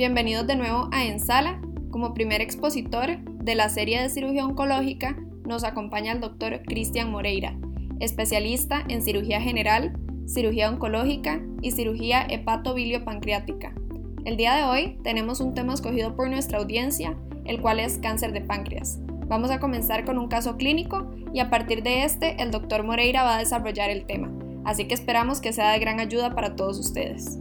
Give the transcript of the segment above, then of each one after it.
bienvenidos de nuevo a Ensala. Como primer expositor de la serie de cirugía oncológica nos acompaña el doctor Cristian Moreira, especialista en cirugía general, cirugía oncológica y cirugía hepatobiliopancreática. El día de hoy tenemos un tema escogido por nuestra audiencia, el cual es cáncer de páncreas. Vamos a comenzar con un caso clínico y a partir de este el doctor Moreira va a desarrollar el tema, así que esperamos que sea de gran ayuda para todos ustedes.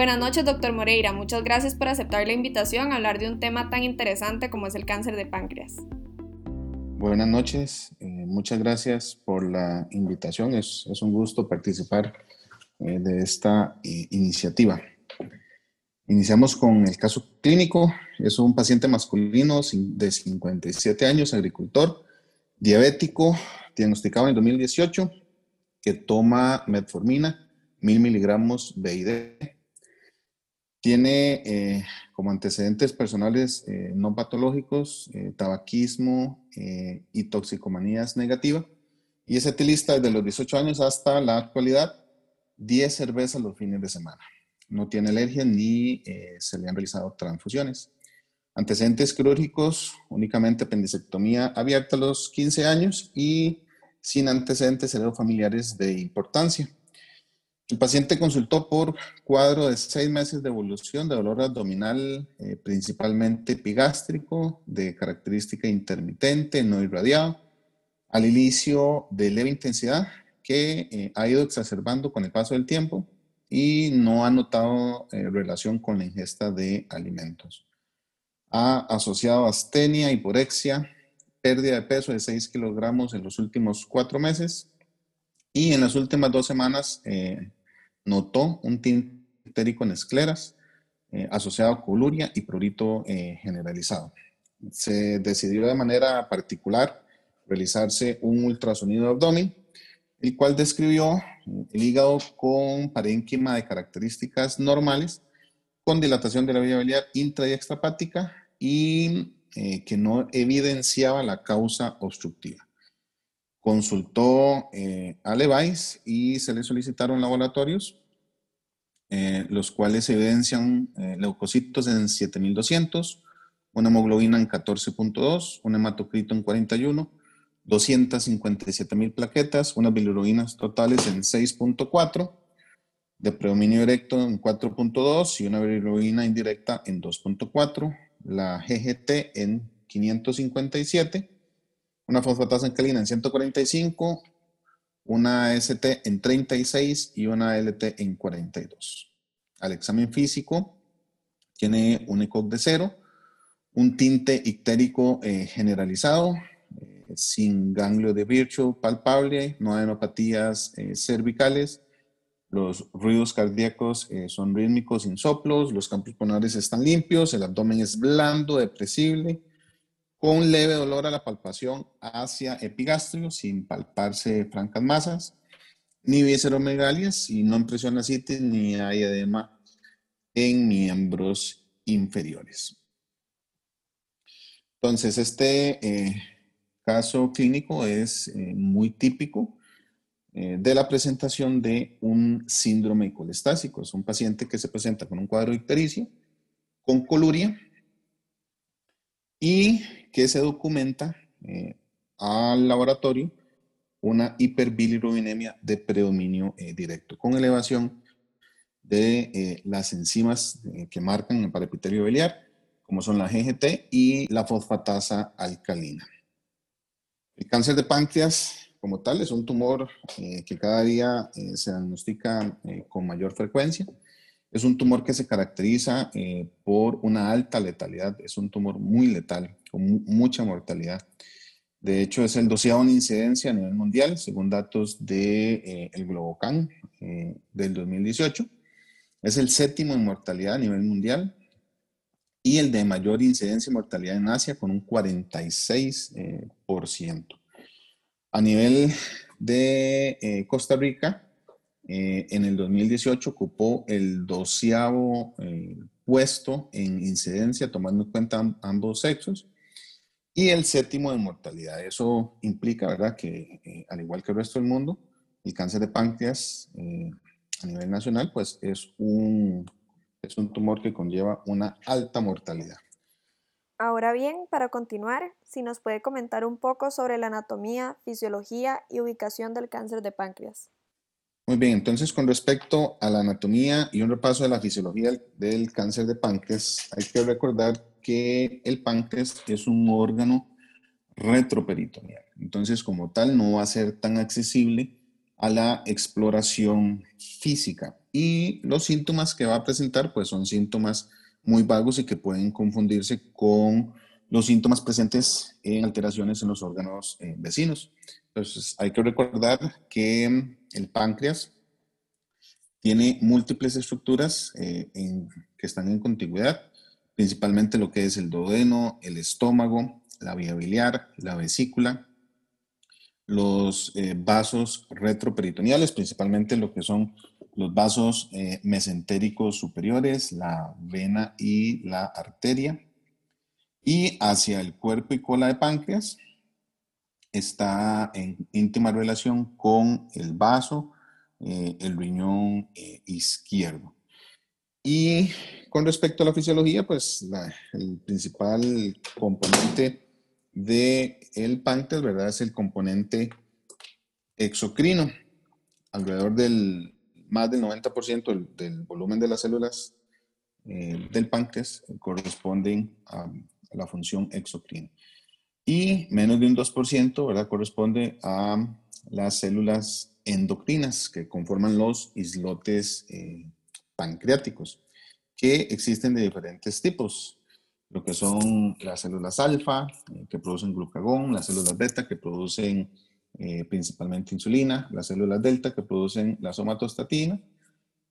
Buenas noches, doctor Moreira. Muchas gracias por aceptar la invitación a hablar de un tema tan interesante como es el cáncer de páncreas. Buenas noches, eh, muchas gracias por la invitación. Es, un gusto participar eh, de esta eh, iniciativa. Iniciamos con el caso clínico. Es un paciente masculino de 57 años, agricultor, diabético, diagnosticado en 2018, que toma metformina, mil miligramos BID tiene eh, como antecedentes personales eh, no patológicos, eh, tabaquismo y toxicomanías negativa. Y es etilista desde los 18 años hasta la actualidad, 10 cervezas los fines de semana. No tiene alergia ni se le han realizado transfusiones. Antecedentes quirúrgicos, únicamente apendicectomía abierta a los 15 años y sin antecedentes familiares de importancia. El paciente consultó por cuadro de seis meses de evolución de dolor abdominal, eh, principalmente epigástrico, de característica intermitente, no irradiado, al inicio de leve intensidad, que eh, ha ido exacerbando con el paso del tiempo y no ha notado eh, relación con la ingesta de alimentos. Ha asociado astenia, hiporexia, pérdida de peso de 6 kilogramos en los últimos cuatro meses y en las últimas dos semanas notó un tinte en escleras eh, asociado a coluria y prurito eh, generalizado. Se decidió de manera particular realizarse un ultrasonido de abdomen, el cual describió el hígado con parénquima de características normales, con dilatación de la vía biliar intra y extrapática y eh, que no evidenciaba la causa obstructiva. Consultó a Levice y se le solicitaron laboratorios eh, los cuales evidencian eh, leucocitos en 7200, una hemoglobina en 14.2, un hematocrito en 41, 257 mil plaquetas, unas bilirubinas totales en 6.4, de predominio directo en 4.2 y una bilirubina indirecta en 2.4, la GGT en 557, una fosfatasa alcalina en 145, una ST en 36 y una LT en 42. Al examen físico tiene un ECOG de cero, un tinte ictérico eh, generalizado, eh, sin ganglio de Virchow palpable, no adenopatías eh, cervicales, los ruidos cardíacos son rítmicos sin soplos, los campos pulmonares están limpios, el abdomen es blando, depresible, con leve dolor a la palpación hacia epigastrio, sin palparse francas masas, ni visceromegalias y no impresión la ni hay edema en miembros inferiores. Entonces, este eh, caso clínico es eh, muy típico eh, de la presentación de un síndrome colestásico. Es un paciente que se presenta con un cuadro ictericio, con coluria, y que se documenta eh, al laboratorio una hiperbilirubinemia de predominio eh, directo, con elevación de eh, las enzimas que marcan el parapitelio biliar, como son la GGT y la fosfatasa alcalina. El cáncer de páncreas, como tal, es un tumor que cada día se diagnostica con mayor frecuencia es un tumor que se caracteriza eh, por una alta letalidad, es un tumor muy letal, con mucha mortalidad. De hecho, es el doceavo en incidencia a nivel mundial, según datos del de, eh, el Globocan eh, del 2018. Es el séptimo en mortalidad a nivel mundial y el de mayor incidencia y mortalidad en Asia con un 46%. A nivel de Costa Rica, eh, en el 2018 ocupó el doceavo eh, puesto en incidencia, tomando en cuenta ambos sexos, Y el séptimo en mortalidad. Eso implica, ¿verdad?, que eh, al igual que el resto del mundo, el cáncer de páncreas eh, a nivel nacional, pues es un, es un tumor que conlleva una alta mortalidad. Ahora bien, para continuar, si nos puede comentar un poco sobre la anatomía, fisiología y ubicación del cáncer de páncreas. Muy bien, entonces con respecto a la anatomía y un repaso de la fisiología del cáncer de páncreas, hay que recordar que el páncreas es un órgano retroperitoneal. Entonces, como tal, no va a ser tan accesible a la exploración física. Y los síntomas que va a presentar, pues son síntomas muy vagos y que pueden confundirse con los síntomas presentes en alteraciones en los órganos eh, vecinos. Entonces, hay que recordar que el páncreas tiene múltiples estructuras eh, que están en contigüidad, principalmente lo que es el duodeno, el estómago, la vía biliar, la vesícula, los eh, vasos retroperitoneales, principalmente lo que son los vasos mesentéricos superiores, la vena y la arteria. Y hacia el cuerpo y cola de páncreas está en íntima relación con el vaso, eh, el riñón eh, izquierdo. Y con respecto a la fisiología, pues el principal componente del el páncreas, ¿verdad? Es el componente exocrino. Alrededor del más del 90% del, volumen de las células eh, del páncreas corresponden a, la función exocrina. Y menos de un 2% ¿verdad? corresponde a las células endocrinas que conforman los islotes eh, pancreáticos, que existen de diferentes tipos. Lo que son las células alfa, eh, que producen glucagón, las células beta, que producen eh, principalmente insulina, las células delta que producen la somatostatina,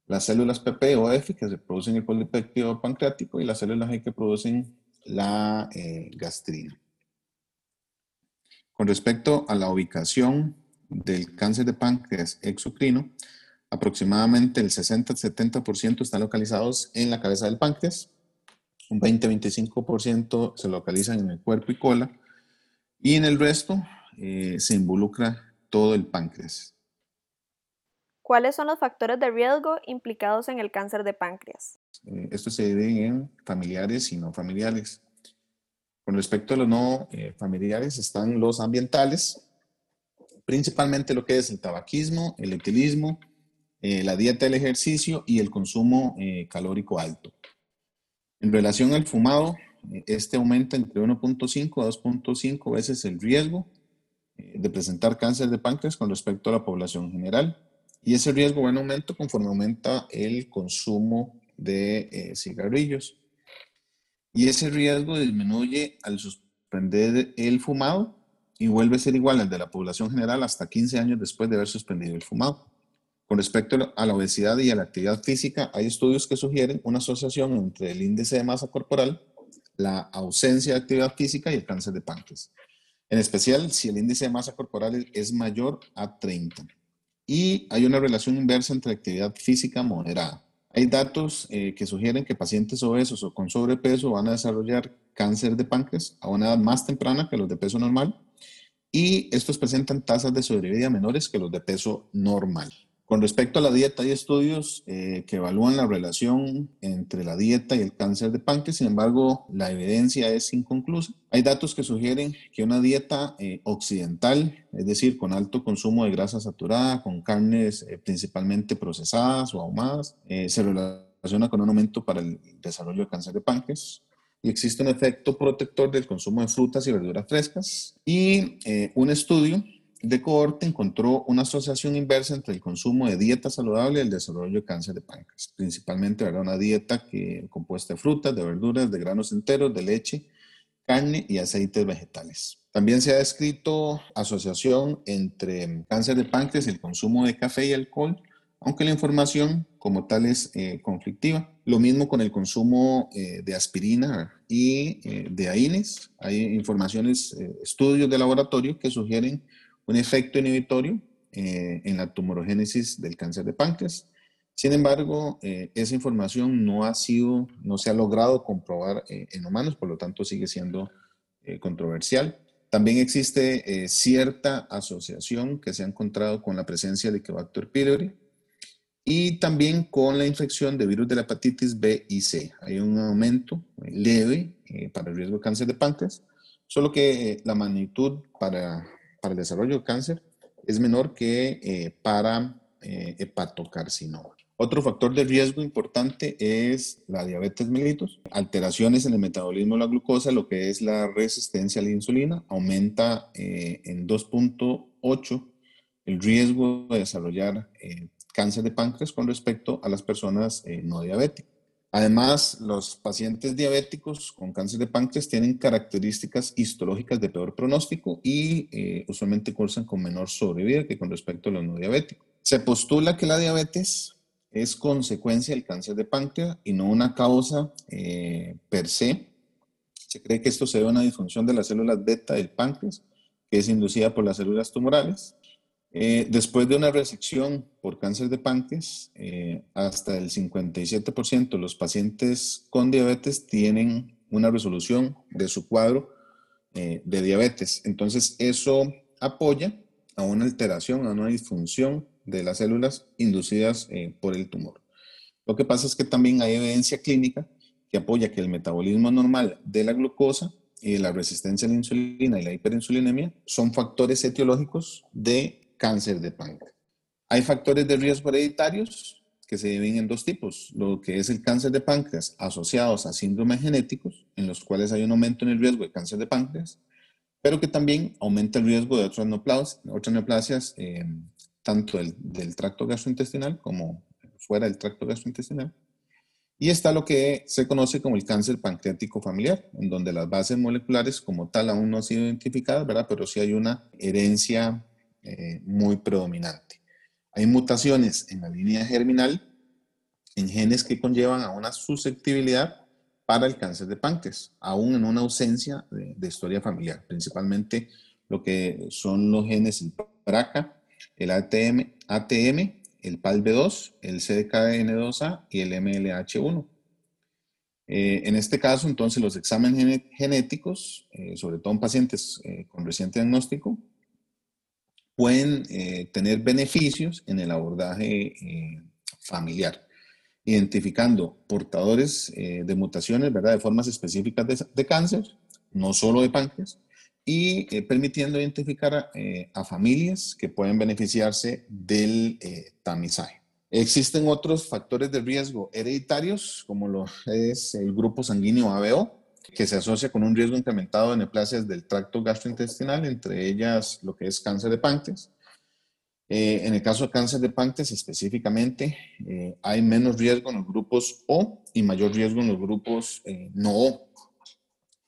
las células PP o F que se producen el polipéptido pancreático y las células G que producen la eh, gastrina. Con respecto a la ubicación del cáncer de páncreas exocrino, aproximadamente el 60-70% están localizados en la cabeza del páncreas, un 20-25% se localizan en el cuerpo y cola, y en el resto eh, se involucra todo el páncreas. ¿Cuáles son los factores de riesgo implicados en el cáncer de páncreas? Eh, esto se divide en familiares y no familiares. Con respecto a los no eh, familiares están los ambientales, principalmente lo que es el tabaquismo, el etilismo, la dieta del ejercicio y el consumo calórico alto. En relación al fumado, este aumenta entre 1.5 a 2.5 veces el riesgo de presentar cáncer de páncreas con respecto a la población general. Y ese riesgo va en aumento conforme aumenta el consumo de eh, cigarrillos. Y ese riesgo disminuye al suspender el fumado y vuelve a ser igual al de la población general hasta 15 años después de haber suspendido el fumado. Con respecto a la obesidad y a la actividad física, hay estudios que sugieren una asociación entre el índice de masa corporal, la ausencia de actividad física y el cáncer de páncreas en especial si el índice de masa corporal es mayor a 30. Y hay una relación inversa entre actividad física moderada. Hay datos eh, que sugieren que pacientes obesos o con sobrepeso van a desarrollar cáncer de páncreas a una edad más temprana que los de peso normal y estos presentan tasas de sobrevida menores que los de peso normal. Con respecto a la dieta, hay estudios eh, que evalúan la relación entre la dieta y el cáncer de páncreas, sin embargo, la evidencia es inconclusa. Hay datos que sugieren que una dieta eh, occidental, es decir, con alto consumo de grasa saturada, con carnes eh, principalmente procesadas o ahumadas, se relaciona con un aumento para el desarrollo de cáncer de páncreas y existe un efecto protector del consumo de frutas y verduras frescas. Y un estudio de cohorte encontró una asociación inversa entre el consumo de dieta saludable y el desarrollo de cáncer de páncreas. Principalmente era una dieta que, compuesta de frutas, de verduras, de granos enteros, de leche, carne y aceites vegetales. También se ha descrito asociación entre cáncer de páncreas y el consumo de café y alcohol, aunque la información como tal es eh, conflictiva. Lo mismo con el consumo eh, de aspirina y eh, de AINES. Hay informaciones, estudios de laboratorio que sugieren un efecto inhibitorio eh, en la tumorogénesis del cáncer de páncreas. Sin embargo, eh, esa información no ha sido, no se ha logrado comprobar eh, en humanos, por lo tanto sigue siendo controversial. También existe cierta asociación que se ha encontrado con la presencia de Helicobacter pylori y también con la infección de virus de la hepatitis B y C. Hay un aumento leve para el riesgo de cáncer de páncreas, solo que la magnitud para, para, el desarrollo de cáncer es menor que para hepatocarcinoma. Otro factor de riesgo importante es la diabetes mellitus, alteraciones en el metabolismo de la glucosa, lo que es la resistencia a la insulina, aumenta eh, en 2.8 el riesgo de desarrollar eh, cáncer de páncreas con respecto a las personas eh, no diabéticas. Además, los pacientes diabéticos con cáncer de páncreas tienen características histológicas de peor pronóstico y usualmente cursan con menor sobrevida que con respecto a los no diabéticos. Se postula que la diabetes es consecuencia del cáncer de páncreas y no una causa eh, per se. Se cree que esto se debe a una disfunción de las células beta del páncreas, que es inducida por las células tumorales. Eh, después de una resección por cáncer de páncreas, eh, hasta el 57% de los pacientes con diabetes tienen una resolución de su cuadro de diabetes. Entonces, eso apoya a una alteración, a una disfunción de las células inducidas eh, por el tumor. Lo que pasa es que también hay evidencia clínica que apoya que el metabolismo normal de la glucosa y la resistencia a la insulina y la hiperinsulinemia son factores etiológicos de cáncer de páncreas. Hay factores de riesgo hereditarios que se dividen en dos tipos, lo que es el cáncer de páncreas asociados a síndromes genéticos, en los cuales hay un aumento en el riesgo de cáncer de páncreas, pero que también aumenta el riesgo de otras neoplasias, otras neoplasias eh, tanto del, tracto gastrointestinal como fuera del tracto gastrointestinal. Y está lo que se conoce como el cáncer pancreático familiar, en donde las bases moleculares como tal aún no han sido identificadas, ¿verdad? Pero sí hay una herencia eh, muy predominante. Hay mutaciones en la línea germinal en genes que conllevan a una susceptibilidad para el cáncer de páncreas, aún en una ausencia de, de historia familiar, principalmente lo que son los genes el BRCA, el ATM, ATM el PALB2, el CDKN2A y el MLH1. Eh, en este caso, entonces, los exámenes genéticos, eh, sobre todo en pacientes eh, con reciente diagnóstico, pueden tener beneficios en el abordaje familiar, identificando portadores de mutaciones, ¿verdad?, de formas específicas de, de cáncer, no solo de páncreas, y eh, permitiendo identificar eh, a, familias que pueden beneficiarse del eh, tamizaje. Existen otros factores de riesgo hereditarios, como lo es el grupo sanguíneo ABO, que se asocia con un riesgo incrementado de neoplasias del tracto gastrointestinal, entre ellas lo que es cáncer de páncreas. en el caso de cáncer de páncreas específicamente, hay menos riesgo en los grupos O y mayor riesgo en los grupos no O.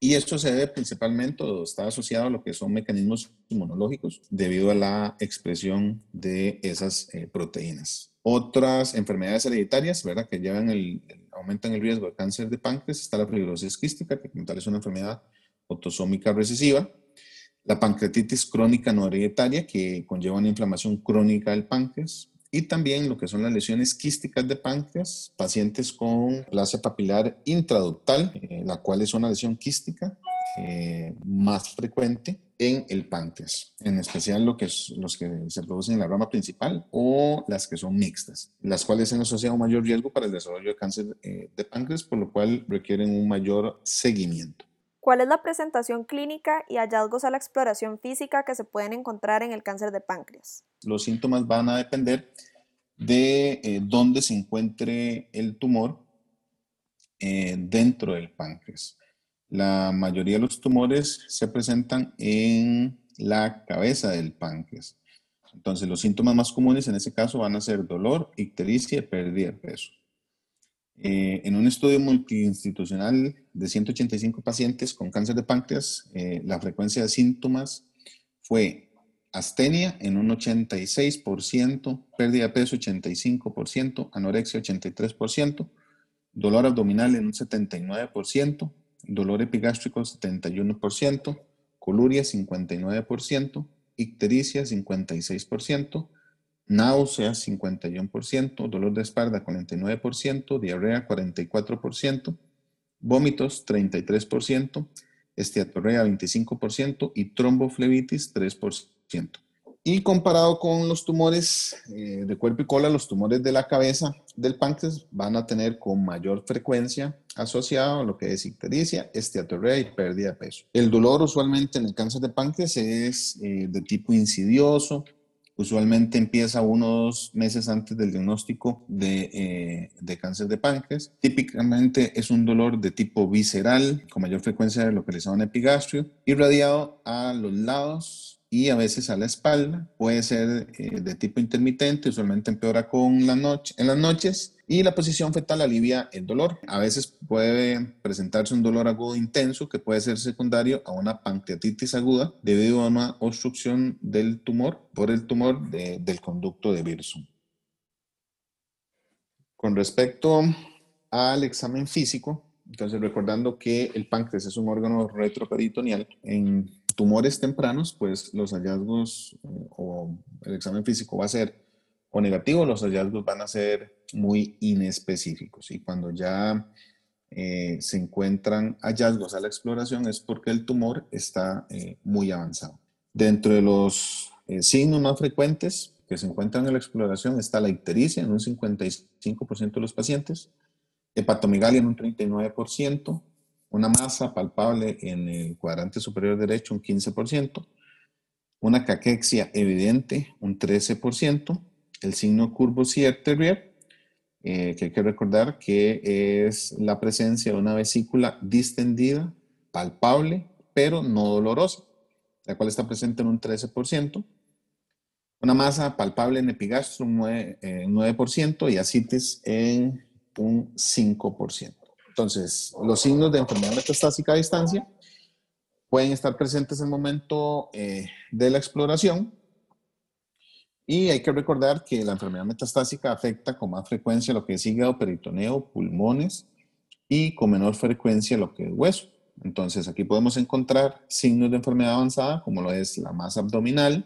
Y esto se debe principalmente o está asociado a lo que son mecanismos inmunológicos debido a la expresión de esas eh, proteínas. Otras enfermedades hereditarias, ¿verdad? Que llevan el, aumentan el riesgo de cáncer de páncreas está la fibrosis quística, que como tal es una enfermedad autosómica recesiva. La pancreatitis crónica no hereditaria, que conlleva una inflamación crónica del páncreas y también lo que son las lesiones quísticas de páncreas, pacientes con plasia papilar intraductal, eh, la cual es una lesión quística eh, más frecuente en el páncreas, en especial lo que es, los que se producen en la rama principal o las que son mixtas, las cuales se asocian a un mayor riesgo para el desarrollo de cáncer eh, de páncreas, por lo cual requieren un mayor seguimiento. ¿Cuál es la presentación clínica y hallazgos a la exploración física que se pueden encontrar en el cáncer de páncreas? Los síntomas van a depender de eh, dónde se encuentre el tumor eh, dentro del páncreas. La mayoría de los tumores se presentan en la cabeza del páncreas. Entonces, los síntomas más comunes en ese caso van a ser dolor, ictericia y pérdida de peso. Eh, en un estudio multiinstitucional de 185 pacientes con cáncer de páncreas, eh, la frecuencia de síntomas fue astenia en un 86%, pérdida de peso 85%, anorexia 83%, dolor abdominal en un 79%, dolor epigástrico 71%, coluria 59%, ictericia 56%, náuseas 51%, dolor de espalda 49%, diarrea 44%, vómitos 33%, esteatorrea 25% y tromboflebitis 3%. Y comparado con los tumores eh, de cuerpo y cola, los tumores de la cabeza del páncreas van a tener con mayor frecuencia asociado a lo que es ictericia, esteatorrea y pérdida de peso. El dolor usualmente en el cáncer de páncreas es eh, de tipo insidioso, Usualmente empieza unos meses antes del diagnóstico de, eh, de, cáncer de páncreas. Típicamente es un dolor de tipo visceral, con mayor frecuencia localizado en epigastrio, irradiado a los lados y a veces a la espalda. Puede ser eh, de tipo intermitente, usualmente empeora con la noche, en las noches y la posición fetal alivia el dolor. A veces puede presentarse un dolor agudo intenso que puede ser secundario a una pancreatitis aguda debido a una obstrucción del tumor por el tumor del conducto de Wirsum. Con respecto al examen físico, entonces recordando que el páncreas es un órgano retroperitoneal, en tumores tempranos, pues los hallazgos eh, o el examen físico va a ser o negativo, los hallazgos van a ser muy inespecíficos. Y cuando ya eh, se encuentran hallazgos a la exploración es porque el tumor está eh, muy avanzado. Dentro de los signos más frecuentes que se encuentran en la exploración está la ictericia en un 55% de los pacientes, hepatomegalia en un 39%, una masa palpable en el cuadrante superior derecho, un 15%, una caquexia evidente, un 13%, el signo curvo Terrier, eh, que hay que recordar que es la presencia de una vesícula distendida, palpable, pero no dolorosa, la cual está presente en un 13%, una masa palpable en epigastro, un 9%, 9% y asitis en un 5%. Entonces, los signos de enfermedad metastásica a distancia pueden estar presentes en el momento eh, de la exploración y hay que recordar que la enfermedad metastásica afecta con más frecuencia lo que es hígado, peritoneo, pulmones y con menor frecuencia lo que es hueso. Entonces, aquí podemos encontrar signos de enfermedad avanzada como lo es la masa abdominal,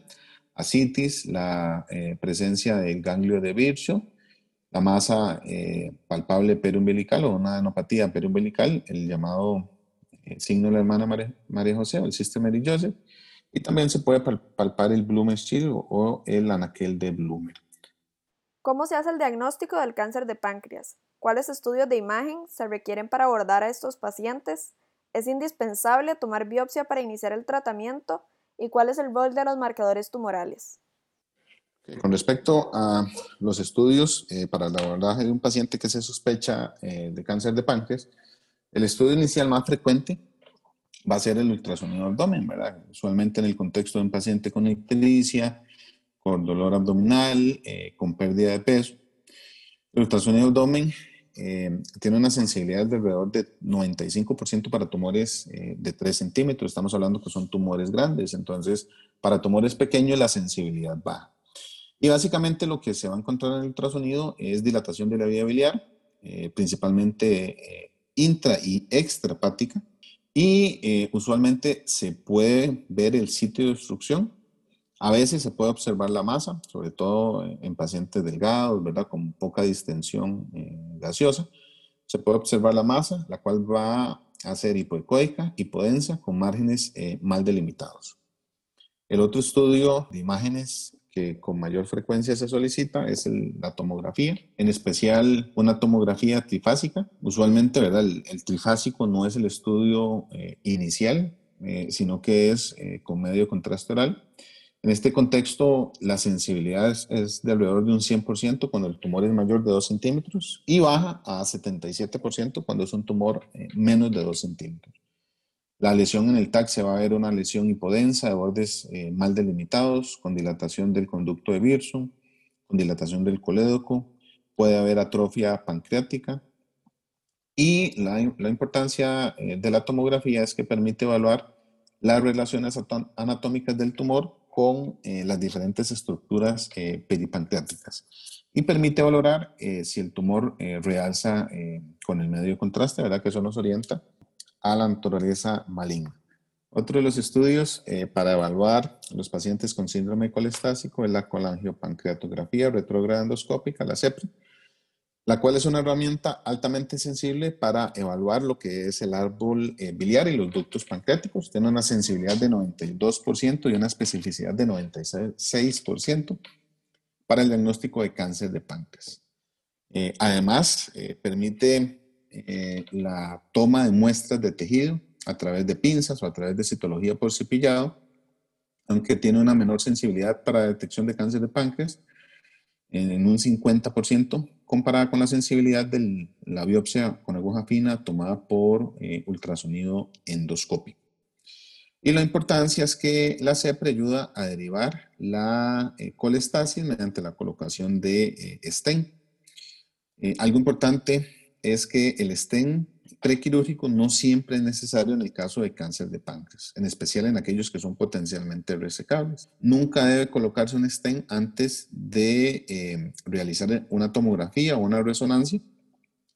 asitis, la eh, presencia del ganglio de Virchow, la masa eh, palpable periumbilical o una adenopatía periumbilical, el llamado eh, signo de la hermana María, José o el sistema Mary Joseph, y también se puede palpar el Blumenstiel o el anaquel de Blumer. ¿Cómo se hace el diagnóstico del cáncer de páncreas? ¿Cuáles estudios de imagen se requieren para abordar a estos pacientes? ¿Es indispensable tomar biopsia para iniciar el tratamiento? ¿Y cuál es el rol de los marcadores tumorales? Con respecto a los estudios eh, para el abordaje de un paciente que se sospecha eh, de cáncer de páncreas, el estudio inicial más frecuente va a ser el ultrasonido abdomen, ¿verdad? Usualmente en el contexto de un paciente con ictericia, con dolor abdominal, eh, con pérdida de peso. El ultrasonido abdomen tiene una sensibilidad de alrededor de 95% para tumores de 3 centímetros. Estamos hablando que son tumores grandes, entonces para tumores pequeños la sensibilidad baja. Y básicamente lo que se va a encontrar en el ultrasonido es dilatación de la vía biliar, eh, principalmente eh, intra y extrapática. Y eh, usualmente se puede ver el sitio de obstrucción. A veces se puede observar la masa, sobre todo en pacientes delgados, ¿verdad? Con poca distensión gaseosa. Se puede observar la masa, la cual va a ser hipoecoica, hipodensa, con márgenes mal delimitados. El otro estudio de imágenes que con mayor frecuencia se solicita es la tomografía, en especial una tomografía trifásica. Usualmente, ¿verdad? El, trifásico no es el estudio eh, inicial, eh, sino que es eh, con medio contraste oral. En este contexto, la sensibilidad es, es, de alrededor de un 100% cuando el tumor es mayor de 2 centímetros y baja a 77% cuando es un tumor menos de 2 centímetros. La lesión en el TAC se va a ver una lesión hipodensa de bordes eh, mal delimitados, con dilatación del conducto de Birson, con dilatación del colédoco, puede haber atrofia pancreática. Y la, importancia eh, de la tomografía es que permite evaluar las relaciones anatómicas del tumor con eh, las diferentes estructuras peripancreáticas y permite valorar si el tumor realza con el medio contraste, ¿verdad? Que eso nos orienta a la naturaleza maligna. Otro de los estudios eh, para evaluar los pacientes con síndrome colestásico es la colangiopancreatografía retrograda endoscópica, la CEPRI. la cual es una herramienta altamente sensible para evaluar lo que es el árbol eh, biliar y los ductos pancreáticos. Tiene una sensibilidad de 92% y una especificidad de 96% para el diagnóstico de cáncer de páncreas. Eh, además, eh, la toma de muestras de tejido a través de pinzas o a través de citología por cepillado, aunque tiene una menor sensibilidad para detección de cáncer de páncreas en un 50% comparada con la sensibilidad de la biopsia con aguja fina tomada por eh, ultrasonido endoscópico. Y la importancia es que la CEPRE ayuda a derivar la eh, colestasis mediante la colocación de eh, stent. algo importante es que el stent prequirúrgico no siempre es necesario en el caso de cáncer de páncreas, en especial en aquellos que son potencialmente resecables. Nunca debe colocarse un stent antes de eh, realizar una tomografía o una resonancia,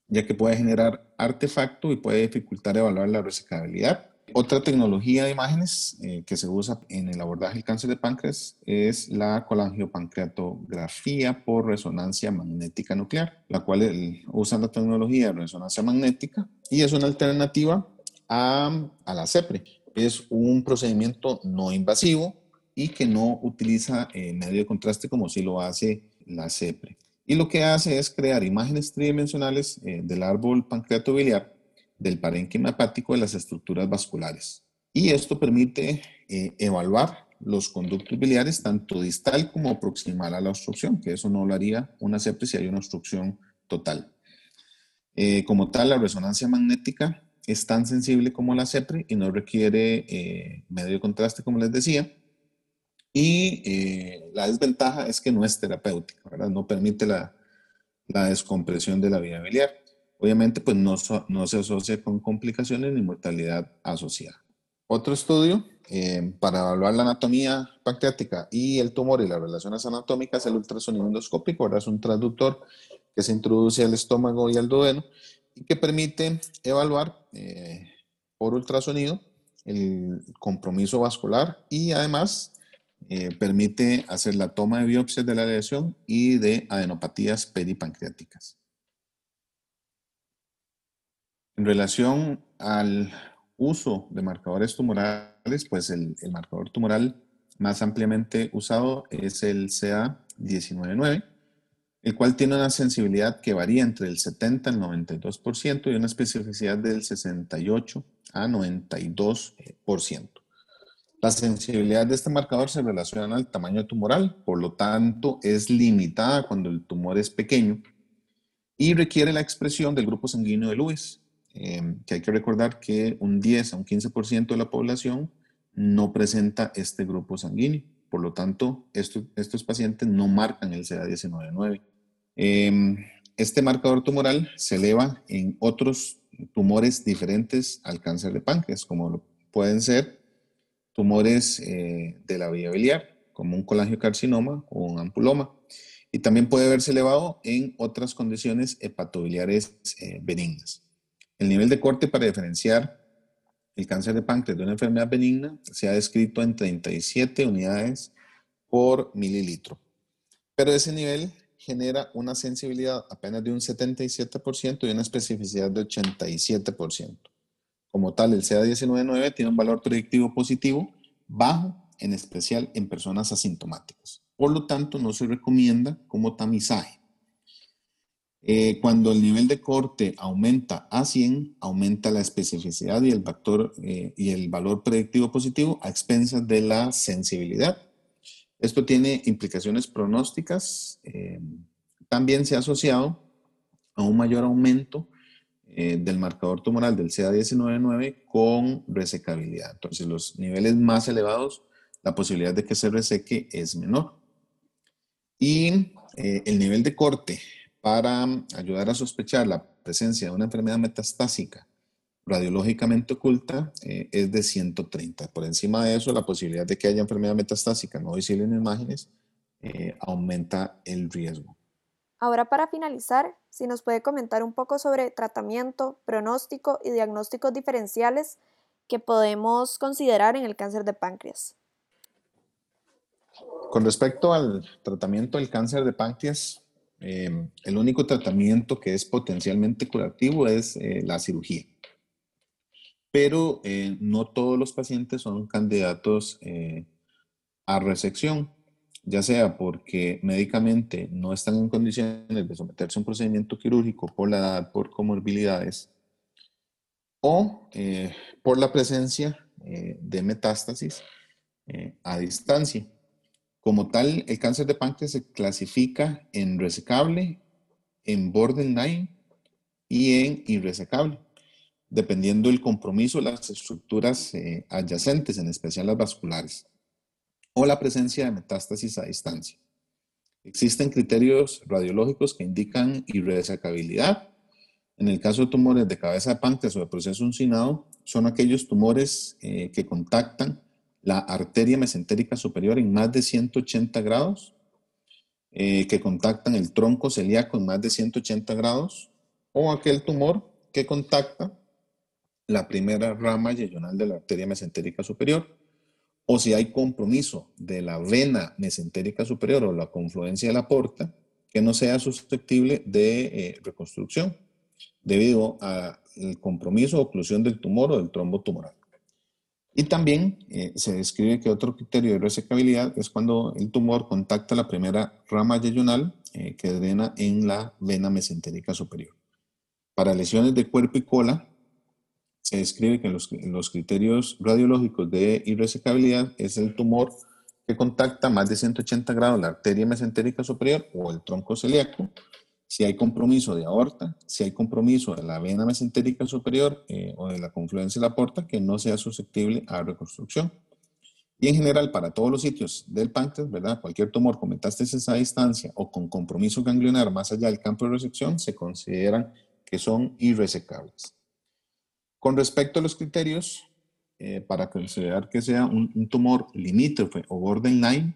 ya que puede generar artefacto y puede dificultar evaluar la resecabilidad otra tecnología de imágenes eh, que se usa en el abordaje del cáncer de páncreas es la colangiopancreatografía por resonancia magnética nuclear, la cual usa la tecnología de resonancia magnética y es una alternativa a, la CEPRE. Es un procedimiento no invasivo y que no utiliza eh, medio de contraste como si lo hace la CEPRE. Y lo que hace es crear imágenes tridimensionales eh, del árbol pancreatobiliar del parénquima hepático de las estructuras vasculares. Y esto permite eh, evaluar los conductos biliares tanto distal como proximal a la obstrucción, que eso no lo haría una sepsis si hay una obstrucción total. Eh, como tal, la resonancia magnética es tan sensible como la CEPRE y no requiere eh, medio contraste, como les decía. Y la desventaja es que no es terapéutica, no permite la, la descompresión de la vía biliar. Obviamente, pues no, se asocia con complicaciones ni mortalidad asociada. Otro estudio eh, para evaluar la anatomía pancreática y el tumor y las relaciones anatómicas, el ultrasonido endoscópico, ahora es un transductor que se introduce al estómago y al duodeno y que permite evaluar eh, por ultrasonido el compromiso vascular y además eh, permite hacer la toma de biopsias de la lesión y de adenopatías peripancreáticas. En relación al uso de marcadores tumorales, pues el, marcador tumoral más ampliamente usado es el CA199, el cual tiene una sensibilidad que varía entre el 70 y el 92% y una especificidad del 68 a 92%. La sensibilidad de este marcador se relaciona al tamaño tumoral, por lo tanto es limitada cuando el tumor es pequeño y requiere la expresión del grupo sanguíneo de Lewis, Em, que hay que recordar que un 10 a un 15% de la población no presenta este grupo sanguíneo. Por lo tanto, estos pacientes no marcan el CA199. Em, este marcador tumoral se eleva en otros tumores diferentes al cáncer de páncreas, como pueden ser tumores eh, de la vía biliar, como un colangiocarcinoma o un ampuloma. Y también puede verse elevado en otras condiciones hepatobiliares eh, benignas. El nivel de corte para diferenciar el cáncer de páncreas de una enfermedad benigna se ha descrito en 37 unidades por mililitro. Pero ese nivel genera una sensibilidad apenas de un 77% y una especificidad de 87%. Como tal, el CA199 tiene un valor predictivo positivo bajo, en especial en personas asintomáticas. Por lo tanto, no se recomienda como tamizaje. Eh, cuando el nivel de corte aumenta a 100, aumenta la especificidad y el, factor, eh, y el valor predictivo positivo a expensas de la sensibilidad. Esto tiene implicaciones pronósticas. Eh, también se ha asociado a un mayor aumento del marcador tumoral del CA199 con resecabilidad. Entonces, los niveles más elevados, la posibilidad de que se reseque es menor. Y el nivel de corte para ayudar a sospechar la presencia de una enfermedad metastásica radiológicamente oculta eh, es de 130. Por encima de eso, la posibilidad de que haya enfermedad metastásica no visible en imágenes eh, aumenta el riesgo. Ahora para finalizar, si nos puede comentar un poco sobre tratamiento, pronóstico y diagnósticos diferenciales que podemos considerar en el cáncer de páncreas. Con respecto al tratamiento del cáncer de páncreas, em, el único tratamiento que es potencialmente curativo es eh, la cirugía. Pero eh, no todos los pacientes son candidatos a resección, ya sea porque médicamente no están en condiciones de someterse a un procedimiento quirúrgico por la edad, por comorbilidades, o por la presencia de metástasis a distancia. Como tal, el cáncer de páncreas se clasifica en resecable, en borderline y en irresecable, dependiendo del compromiso de las estructuras eh, adyacentes, en especial las vasculares, o la presencia de metástasis a distancia. Existen criterios radiológicos que indican irresecabilidad. En el caso de tumores de cabeza de páncreas o de proceso uncinado, son aquellos tumores eh, que contactan la arteria mesentérica superior en más de 180 grados, eh, que contactan el tronco celíaco en más de 180 grados, o aquel tumor que contacta la primera rama yeyonal de la arteria mesentérica superior, o si hay compromiso de la vena mesentérica superior o la confluencia de la porta, que no sea susceptible de eh, reconstrucción debido al compromiso o oclusión del tumor o del trombo tumoral. Y también eh, se describe que otro criterio de resecabilidad es cuando el tumor contacta la primera rama yeyunal eh, que drena en la vena mesentérica superior. Para lesiones de cuerpo y cola, se describe que los, los criterios radiológicos de irresecabilidad es el tumor que contacta más de 180 grados la arteria mesentérica superior o el tronco celíaco, si hay compromiso de aorta, si hay compromiso de la vena mesentérica superior eh, o de la confluencia de la porta que no sea susceptible a reconstrucción. Y en general, para todos los sitios del páncreas, ¿verdad? Cualquier tumor con metástasis a distancia o con compromiso ganglionar más allá del campo de resección se consideran que son irresecables. Con respecto a los criterios, eh, para considerar que sea un, un tumor limítrofe o borderline,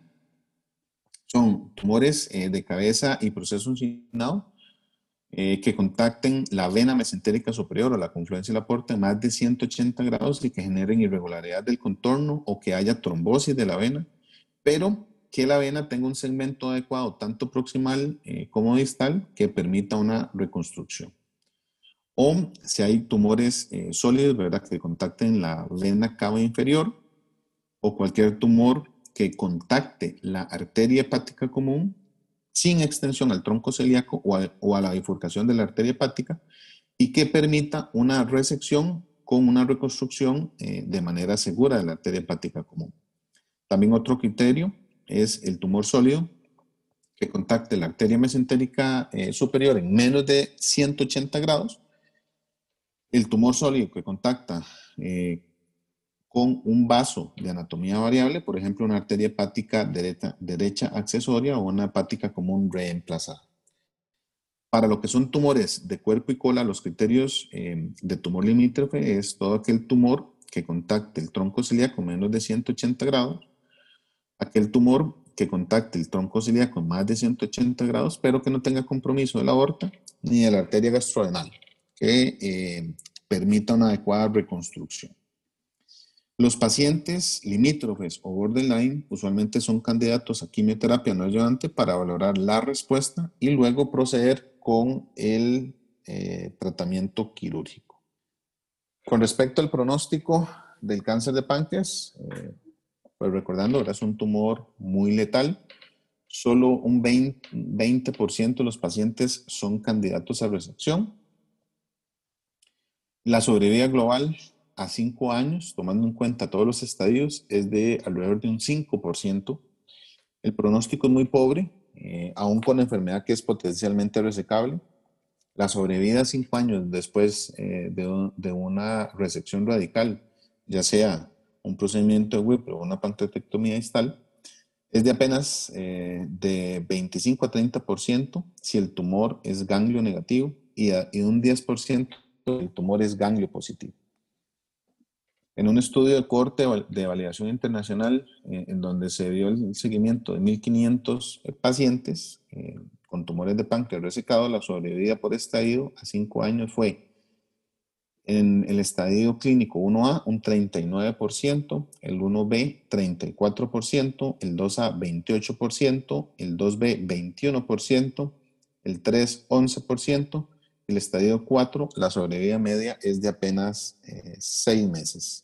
son tumores eh, de cabeza y proceso uncinado eh, que contacten la vena mesentérica superior o la confluencia de la porta en más de 180 grados y que generen irregularidad del contorno o que haya trombosis de la vena, pero que la vena tenga un segmento adecuado, tanto proximal eh, como distal, que permita una reconstrucción. O si hay tumores sólidos, ¿verdad?, que contacten la vena cava inferior o cualquier tumor que contacte la arteria hepática común sin extensión al tronco celíaco o a, la bifurcación de la arteria hepática y que permita una resección con una reconstrucción eh, de manera segura de la arteria hepática común. También otro criterio es el tumor sólido que contacte la arteria mesentérica eh, superior en menos de 180 grados. El tumor sólido que contacta eh, con un vaso de anatomía variable, por ejemplo, una arteria hepática derecha, accesoria o una hepática común reemplazada. Para lo que son tumores de cuerpo y cola, los criterios eh, de tumor limítrofe es todo aquel tumor que contacte el tronco celíaco menos de 180 grados, aquel tumor que contacte el tronco celíaco más de 180 grados, pero que no tenga compromiso de la aorta ni de la arteria gastrodenal, que eh, permita una adecuada reconstrucción. Los pacientes limítrofes o borderline usualmente son candidatos a quimioterapia no ayudante para valorar la respuesta y luego proceder con el eh, tratamiento quirúrgico. Con respecto al pronóstico del cáncer de páncreas, eh, pues recordando, es un tumor muy letal. Solo un 20%, 20 de los pacientes son candidatos a resección. La sobrevida global a cinco años, tomando en cuenta todos los estadios, es de alrededor de un 5%. El pronóstico es muy pobre, eh, aún con enfermedad que es potencialmente resecable. La sobrevida a cinco años después eh, de, una resección radical, ya sea un procedimiento de WIP o una pancreatectomía distal, es de apenas eh, de 25 a 30% si el tumor es ganglio negativo y, y un 10% el tumor es ganglio positivo. En un estudio de corte de validación internacional, eh, en donde se dio el seguimiento de 1.500 eh, pacientes eh, con tumores de páncreas resecado, la sobrevida por estadio a 5 años fue en el estadio clínico 1A un 39%, el 1B 34%, el 2A 28%, el 2B 21%, el 3, 11%, el estadio 4, la sobrevida media es de apenas 6 eh, meses.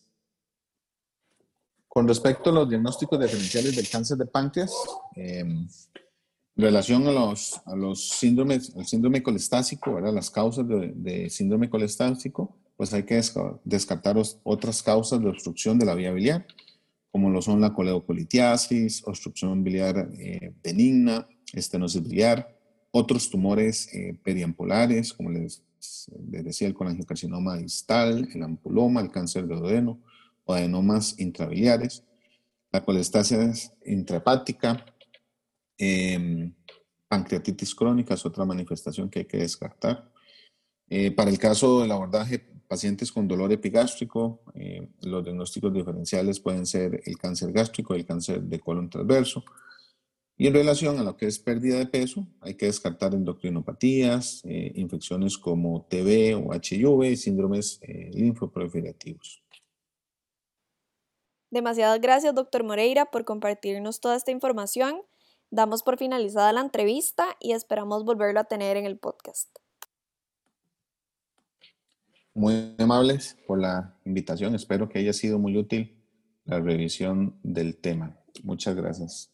Con respecto a los diagnósticos diferenciales del cáncer de páncreas, em, en relación a los, síndromes, el síndrome colestásico, ¿verdad? las causas de, síndrome colestásico, pues hay que descartar otras causas de obstrucción de la vía biliar, como lo son la coleocolitiasis, obstrucción biliar eh, benigna, estenosis biliar, otros tumores eh, periampulares, como les, les, decía, el colangiocarcinoma distal, el ampuloma, el cáncer de odeno adenomas intrabiliares, la colestasis intrahepática, em, pancreatitis crónica es otra manifestación que hay que descartar. Eh, para el caso del abordaje, pacientes con dolor epigástrico, eh, los diagnósticos diferenciales pueden ser el cáncer gástrico, el cáncer de colon transverso, y en relación a lo que es pérdida de peso, hay que descartar endocrinopatías, eh, infecciones como TB o HIV y síndromes linfoproliferativos. Demasiadas gracias, doctor Moreira, por compartirnos toda esta información. Damos por finalizada la entrevista y esperamos volverlo a tener en el podcast. Muy amables por la invitación. Espero que haya sido muy útil la revisión del tema. Muchas gracias.